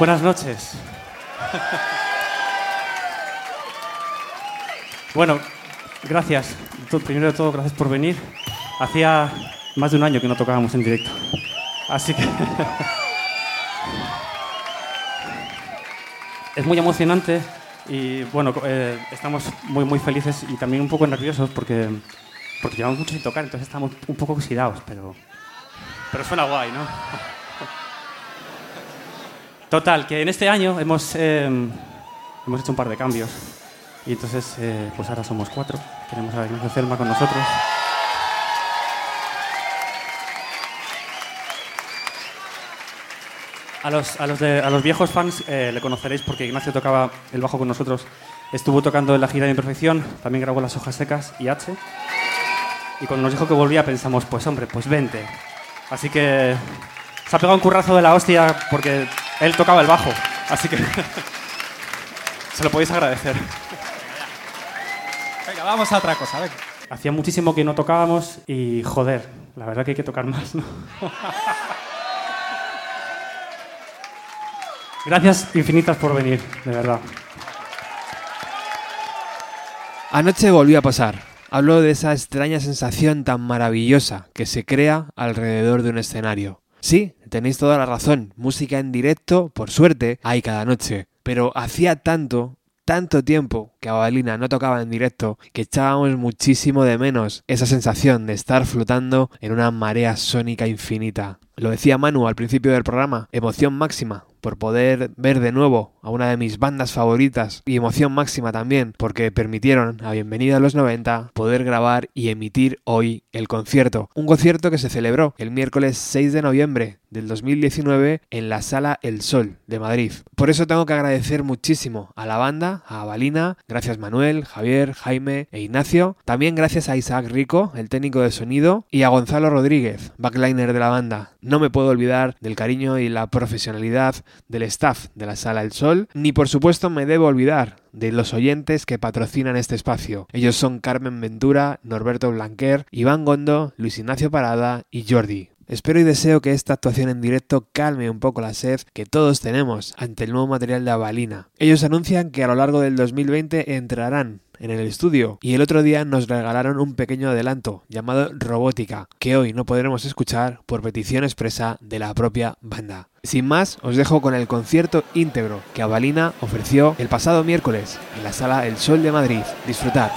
Buenas noches. Bueno, gracias. Primero de todo, gracias por venir. Hacía más de un año que no tocábamos en directo. Así que... es muy emocionante y bueno, eh, estamos muy, muy felices y también un poco nerviosos porque, porque llevamos mucho sin tocar, entonces estamos un poco oxidados, pero, pero suena guay, ¿no? Total, que en este año hemos, eh, hemos hecho un par de cambios y entonces eh, pues ahora somos cuatro. Tenemos a Ignacio Selma con nosotros. A los, a los, a los viejos fans eh, le conoceréis porque Ignacio tocaba el bajo con nosotros. Estuvo tocando en la gira de imperfección, también grabó Las Hojas Secas y H. Y cuando nos dijo que volvía pensamos, pues hombre, pues vente. Así que se ha pegado un currazo de la hostia porque él tocaba el bajo. Así que se lo podéis agradecer. Venga, vamos a otra cosa, venga. Hacía muchísimo que no tocábamos y joder, la verdad que hay que tocar más, ¿no? Gracias infinitas por venir, de verdad. Anoche volvió a pasar. Hablo de esa extraña sensación tan maravillosa que se crea alrededor de un escenario. Sí, tenéis toda la razón. Música en directo, por suerte, hay cada noche. Pero hacía tanto, tanto tiempo que Abalina no tocaba en directo que echábamos muchísimo de menos esa sensación de estar flotando en una marea sónica infinita. Lo decía Manu al principio del programa, emoción máxima, por poder ver de nuevo a una de mis bandas favoritas y emoción máxima también porque permitieron a Bienvenida a los 90 poder grabar y emitir hoy el concierto. Un concierto que se celebró el miércoles 6 de noviembre del 2019 en la Sala El Sol de Madrid. Por eso tengo que agradecer muchísimo a la banda, a Balina, gracias Manuel, Javier, Jaime e Ignacio, también gracias a Isaac Rico, el técnico de sonido, y a Gonzalo Rodríguez, backliner de la banda. No me puedo olvidar del cariño y la profesionalidad del staff de la Sala El Sol, ni por supuesto me debo olvidar de los oyentes que patrocinan este espacio. Ellos son Carmen Ventura, Norberto Blanquer, Iván Gondo, Luis Ignacio Parada y Jordi. Espero y deseo que esta actuación en directo calme un poco la sed que todos tenemos ante el nuevo material de Avalina. Ellos anuncian que a lo largo del 2020 entrarán en el estudio y el otro día nos regalaron un pequeño adelanto llamado Robótica, que hoy no podremos escuchar por petición expresa de la propia banda. Sin más, os dejo con el concierto íntegro que Avalina ofreció el pasado miércoles en la sala El Sol de Madrid. Disfrutad.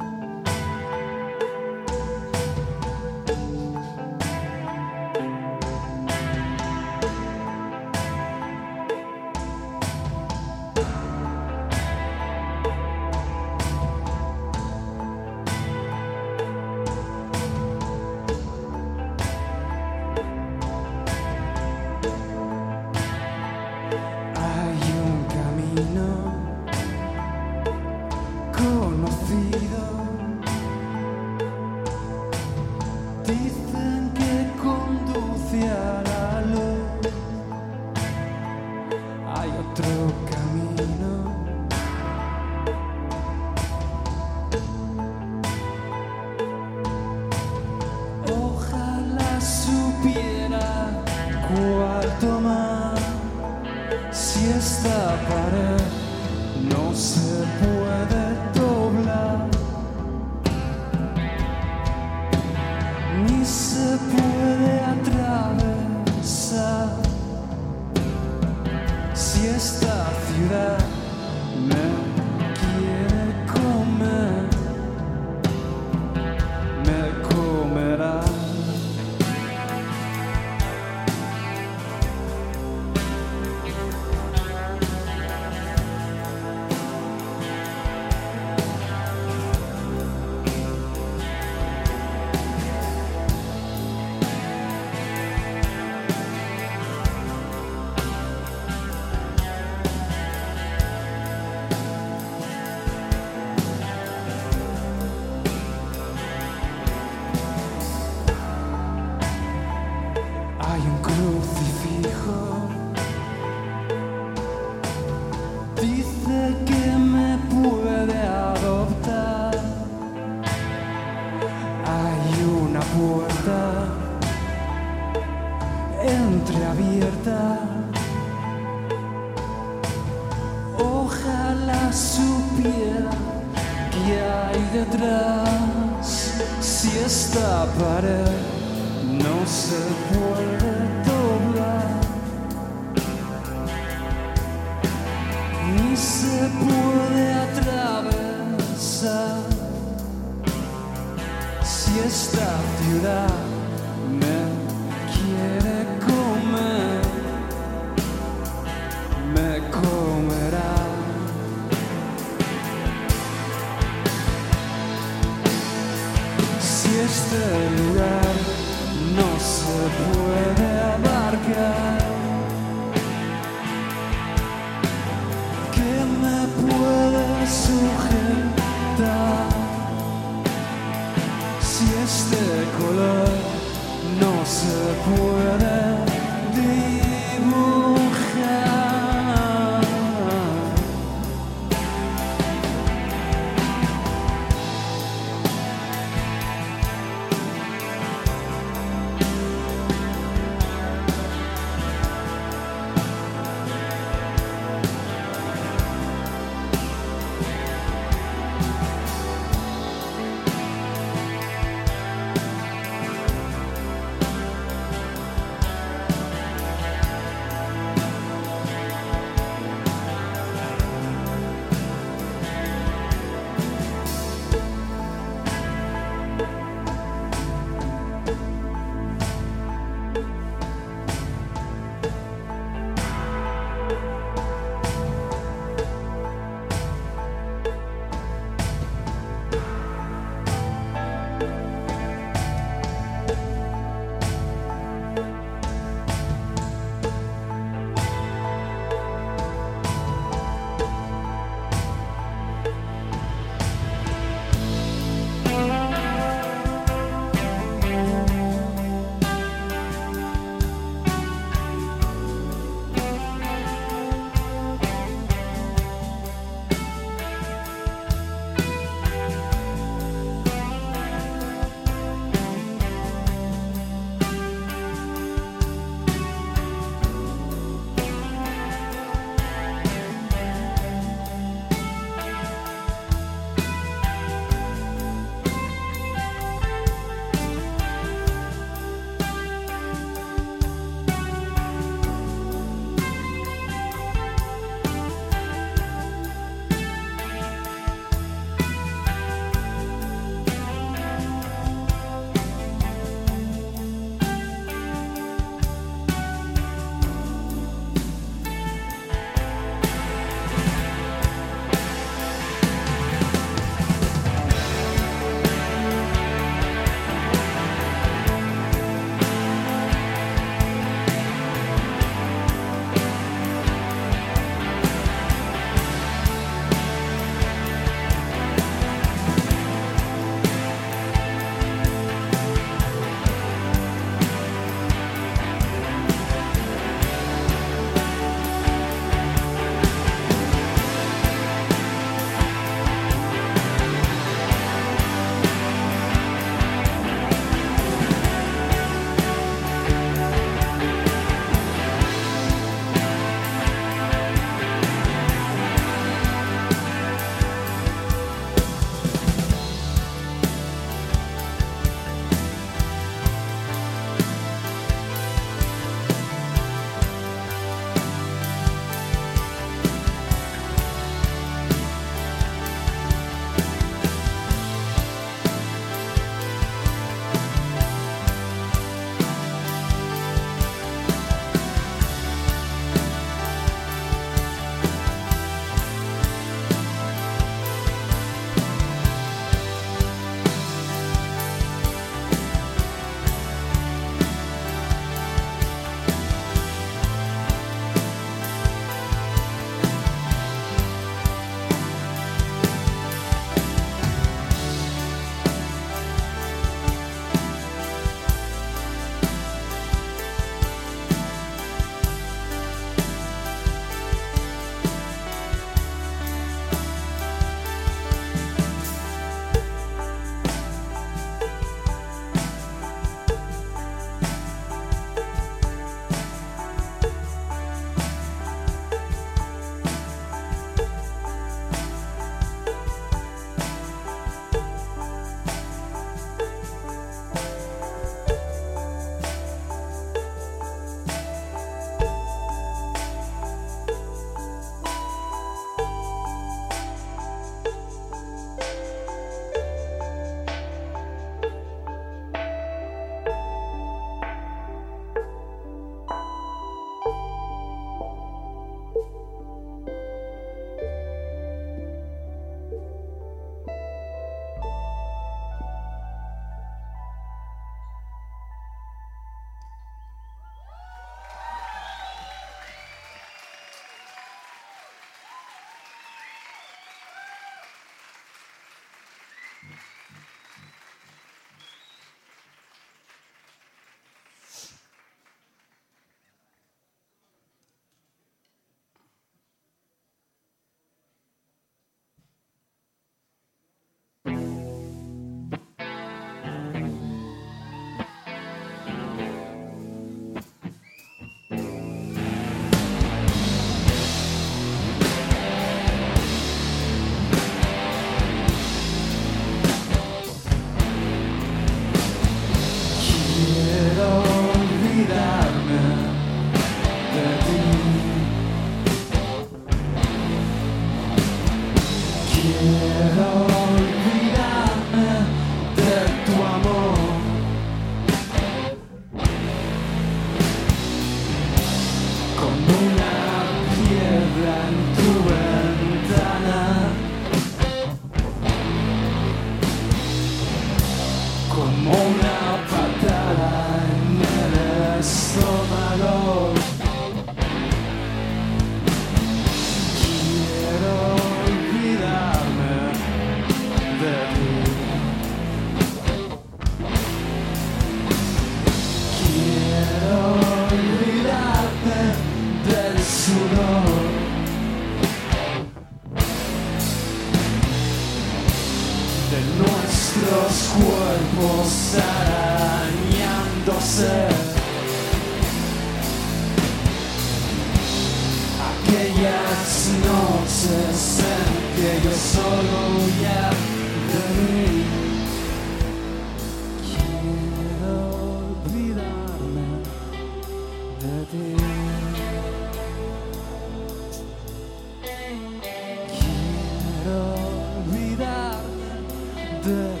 De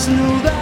just knew that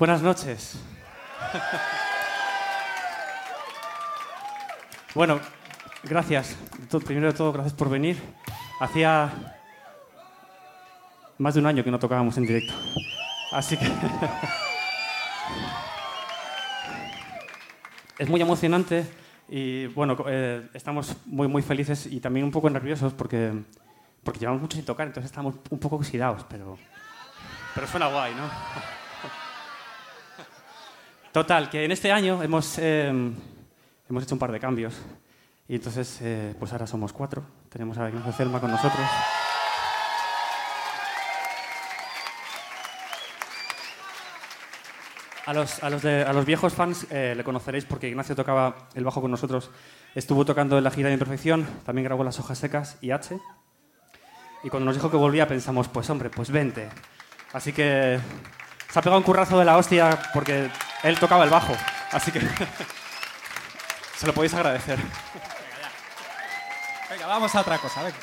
Buenas noches. bueno, gracias. Primero de todo, gracias por venir. Hacía más de un año que no tocábamos en directo. Así que... es muy emocionante y bueno, eh, estamos muy, muy felices y también un poco nerviosos porque, porque llevamos mucho sin tocar, entonces estamos un poco oxidados, pero, pero suena guay, ¿no? Total, que en este año hemos, eh, hemos hecho un par de cambios y entonces eh, pues ahora somos cuatro. Tenemos a Ignacio Celma con nosotros. A los, a los, a los viejos fans eh, le conoceréis porque Ignacio tocaba el bajo con nosotros. Estuvo tocando en la gira de Imperfección, también grabó Las Hojas Secas y H. Y cuando nos dijo que volvía pensamos, pues hombre, pues vente. Así que se ha pegado un currazo de la hostia porque él tocaba el bajo. Así que se lo podéis agradecer. Venga, vamos a otra cosa, venga.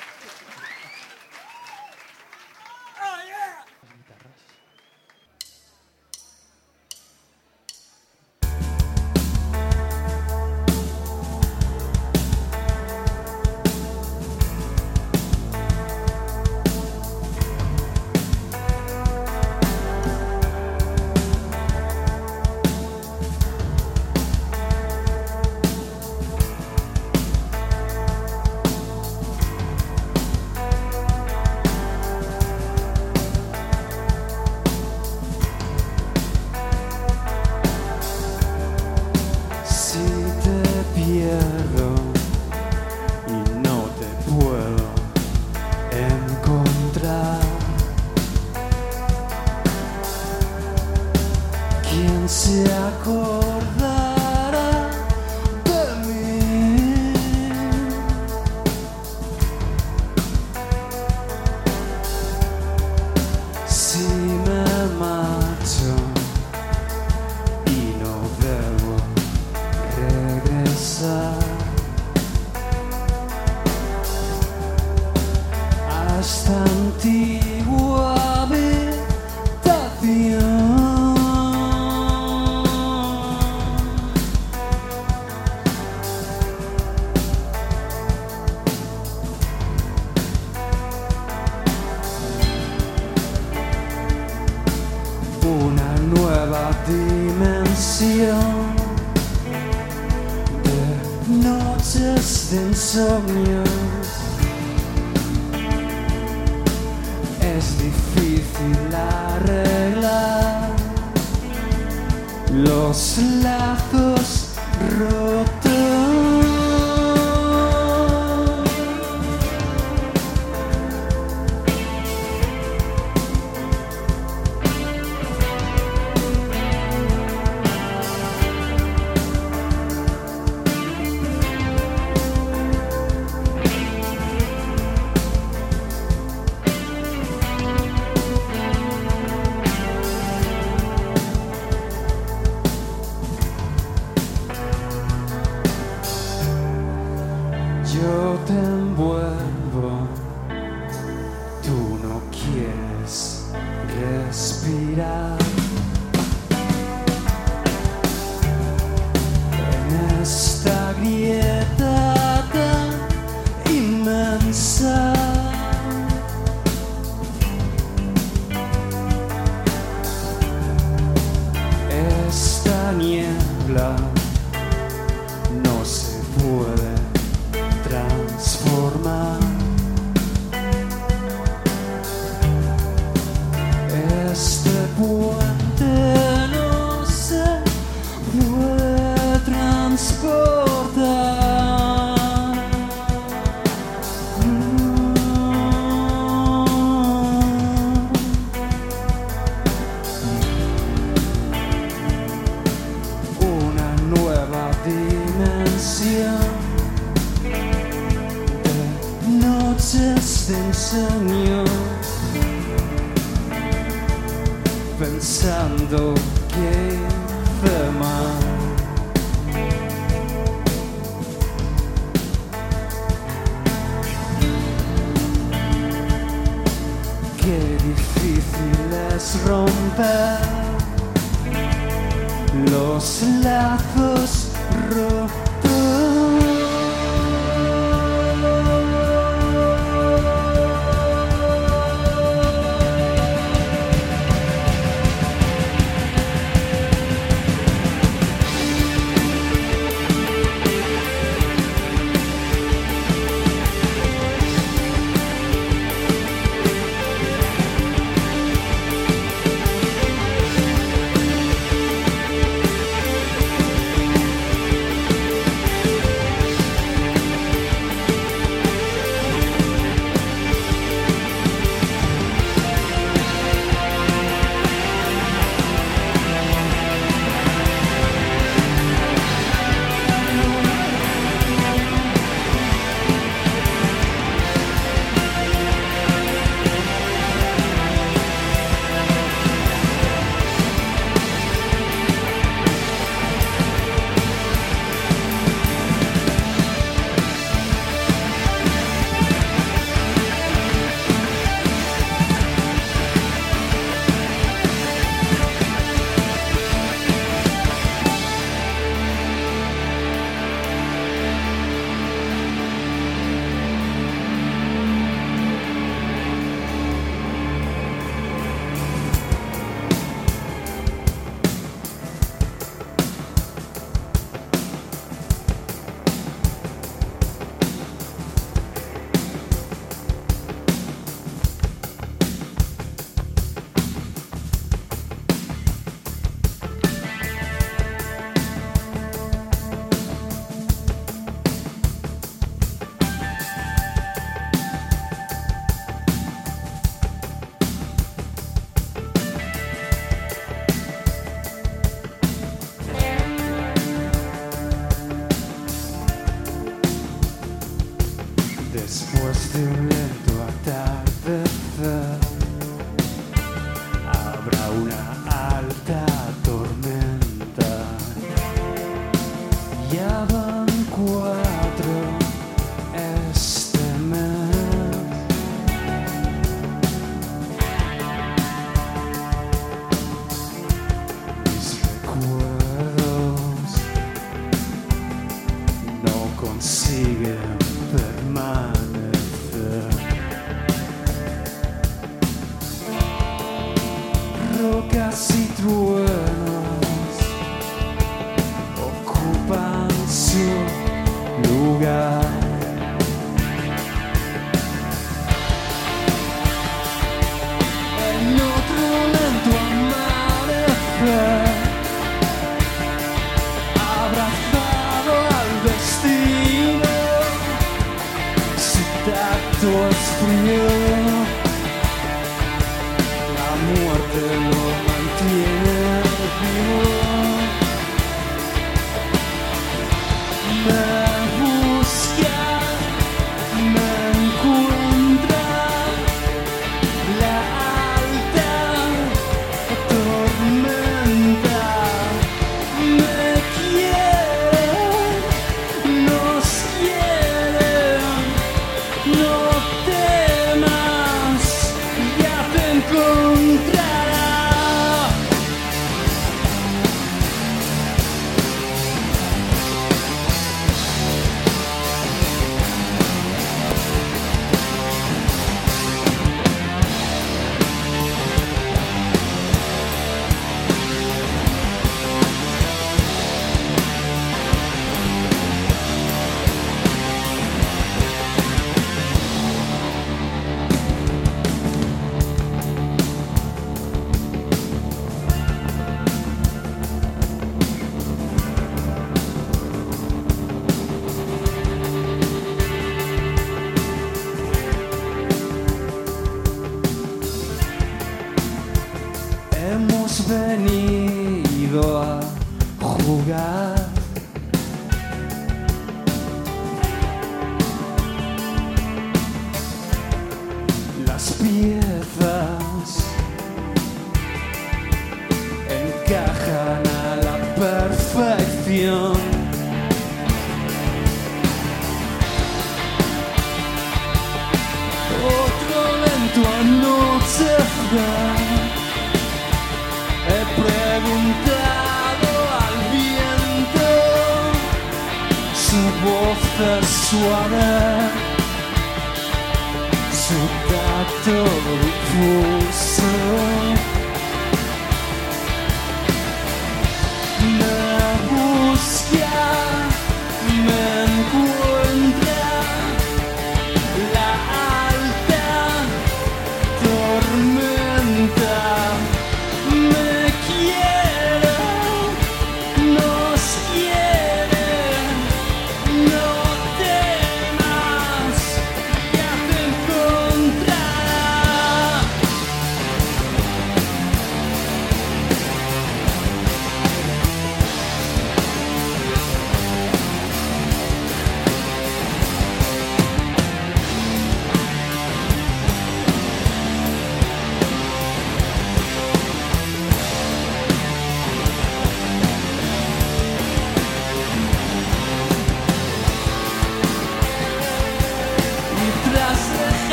Los lazos rotos.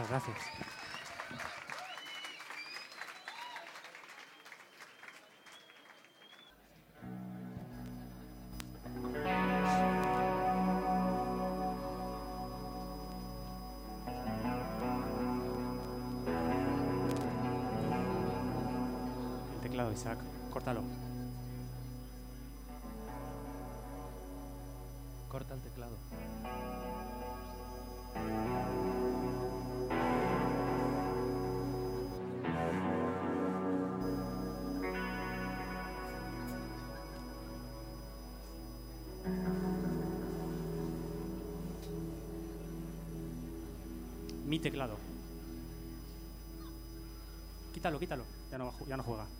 Muchas gracias. El teclado, Isaac, córtalo. mi teclado. Quítalo, quítalo. Ya no, ya no juega.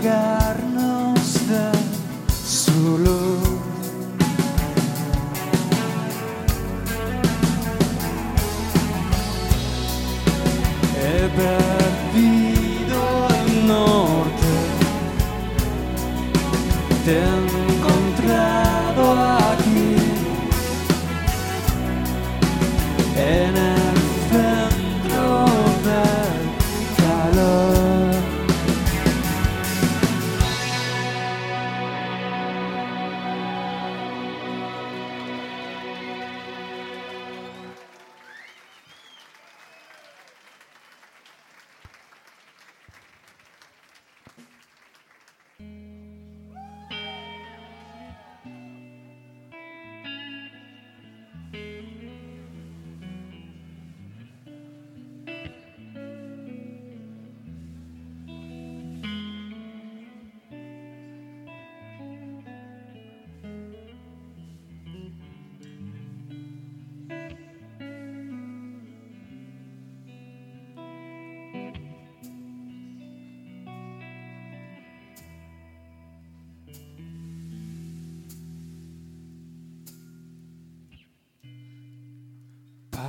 다가.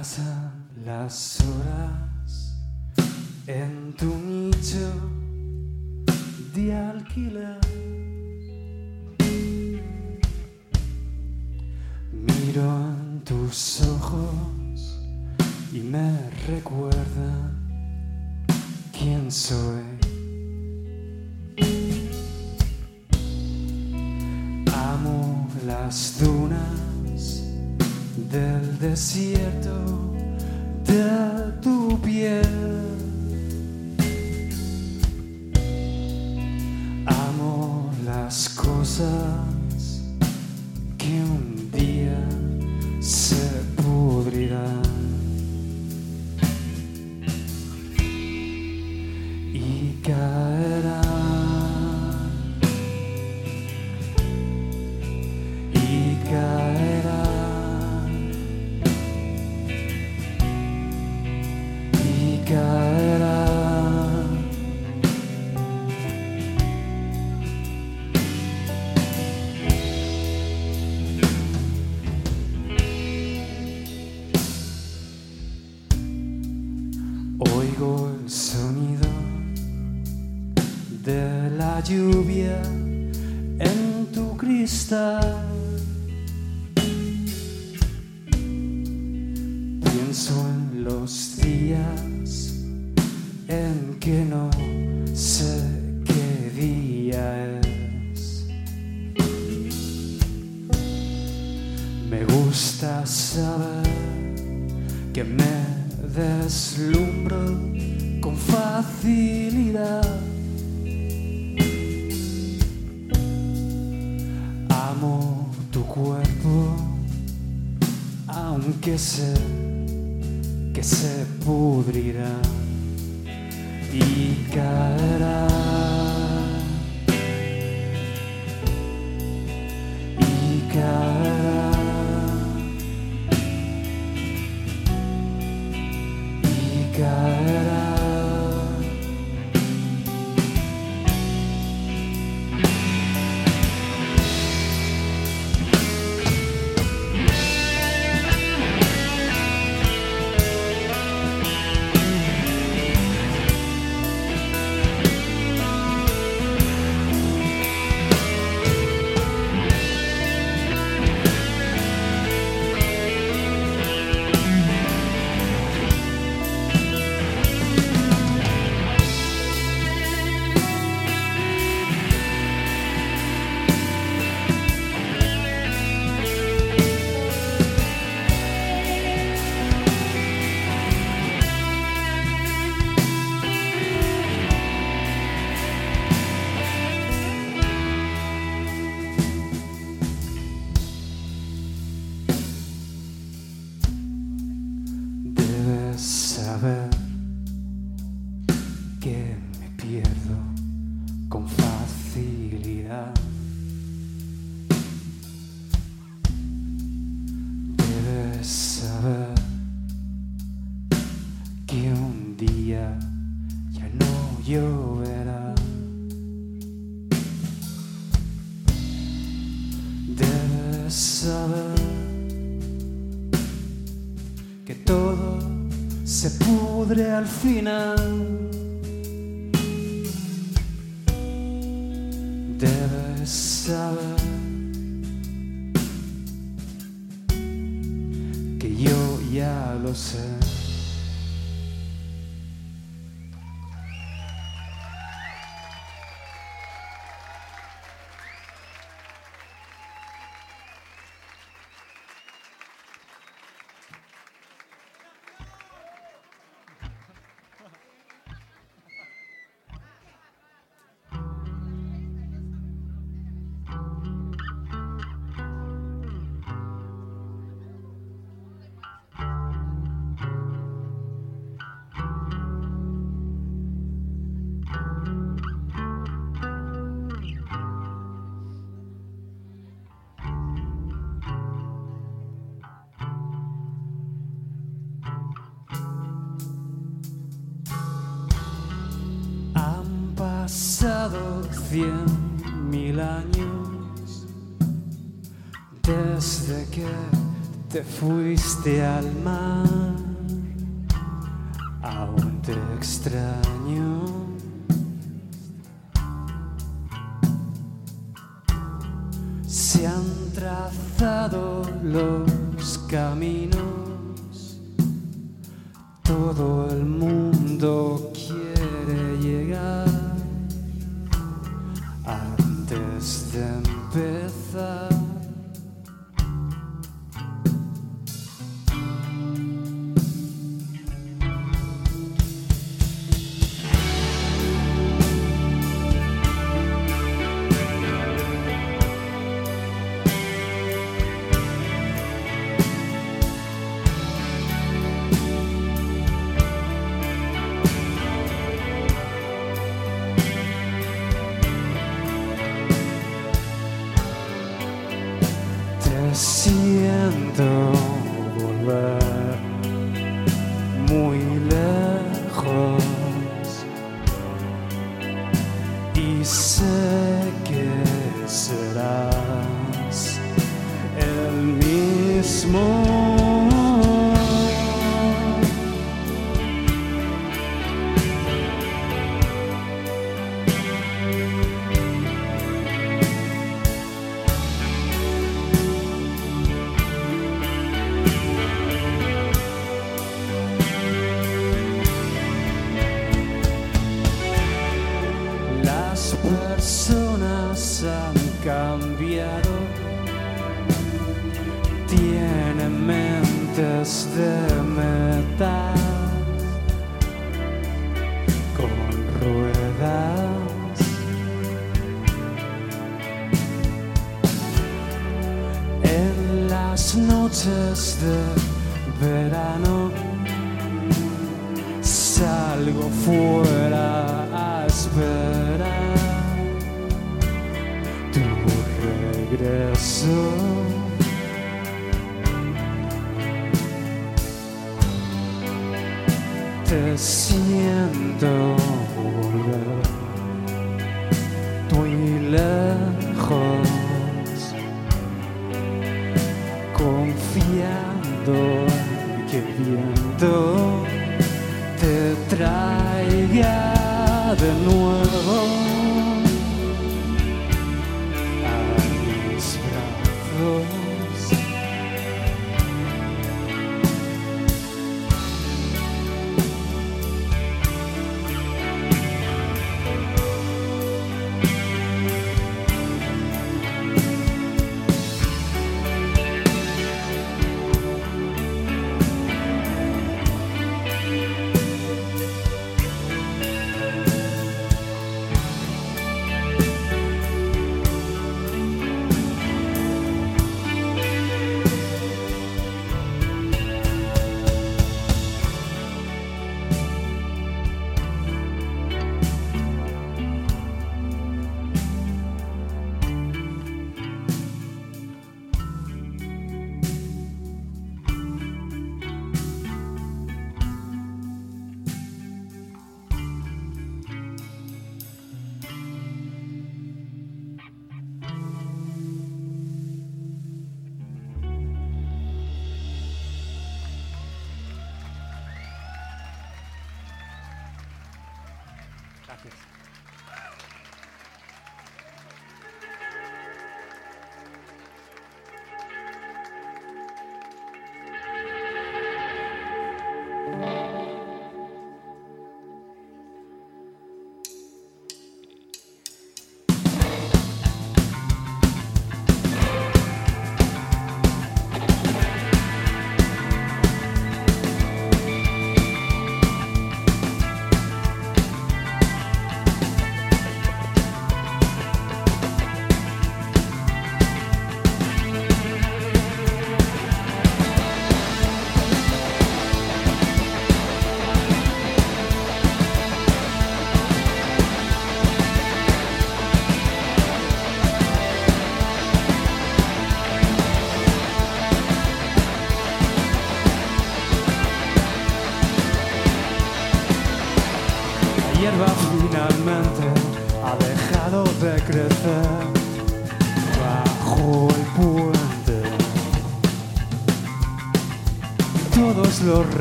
Pasan las horas en tu nicho de alquiler. Miro en tus ojos y me recuerda quién soy. Amo las dudas del desierto. al final. pasado cien mil años desde que te fuiste al mar. empezar.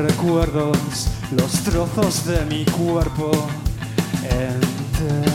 Recuerdos, los trozos de mi cuerpo enterrados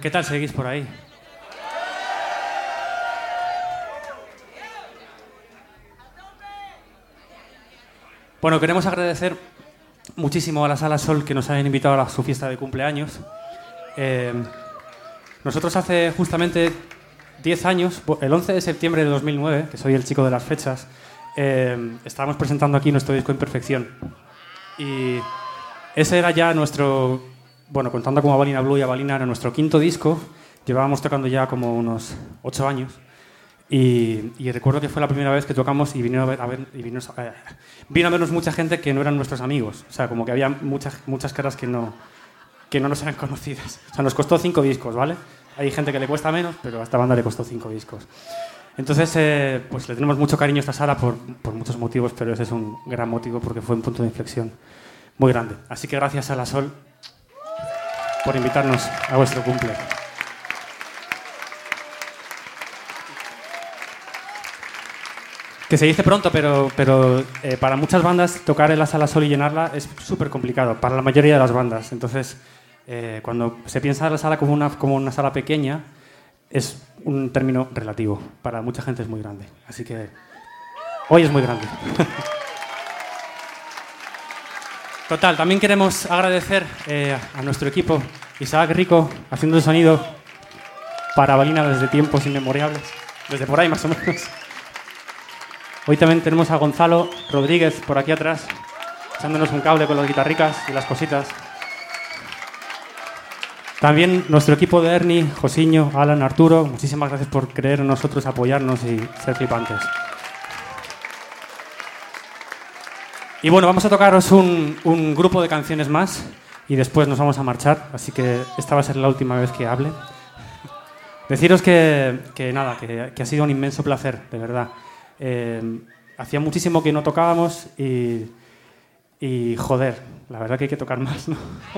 ¿Qué tal seguís por ahí? Bueno, queremos agradecer muchísimo a la Sala Sol que nos hayan invitado a su fiesta de cumpleaños. Eh, nosotros hace justamente 10 años, el 11 de septiembre de 2009, que soy el chico de las fechas, eh, estábamos presentando aquí nuestro disco Imperfección. Y ese era ya nuestro, bueno, contando como Balina Blue y Balina, era nuestro quinto disco. Llevábamos tocando ya como unos 8 años. Y, recuerdo que fue la primera vez que tocamos y vino a, ver, y vino, eh, vino a vernos mucha gente que no eran nuestros amigos. O sea, como que había muchas, muchas caras que no, que no nos eran conocidas. O sea, nos costó cinco discos, ¿vale? Hay gente que le cuesta menos, pero a esta banda le costó cinco discos. Entonces, eh, pues le tenemos mucho cariño a esta sala por, por, muchos motivos, pero ese es un gran motivo porque fue un punto de inflexión muy grande. Así que gracias a la Sol por invitarnos a vuestro cumple. Que se dice pronto, pero, pero eh, para muchas bandas tocar en la sala sol y llenarla es súper complicado, para la mayoría de las bandas. Entonces, eh, cuando se piensa en la sala como una, como una sala pequeña, es un término relativo. Para mucha gente es muy grande. Así que hoy es muy grande. Total, también queremos agradecer eh, a nuestro equipo, Isaac Rico, haciendo el sonido para Balina desde tiempos inmemorables, desde por ahí más o menos. Hoy también tenemos a Gonzalo Rodríguez por aquí atrás, echándonos un cable con las guitarricas y las cositas. También nuestro equipo de Ernie, Josiño, Alan, Arturo, muchísimas gracias por creer en nosotros, apoyarnos y ser flipantes. Y bueno, vamos a tocaros un, grupo de canciones más y después nos vamos a marchar, así que esta va a ser la última vez que hable. Deciros que, nada, que ha sido un inmenso placer, de verdad. Eh, hacía muchísimo que no tocábamos y, y, joder, la verdad que hay que tocar más, ¿no?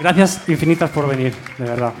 Gracias infinitas por venir, de verdad.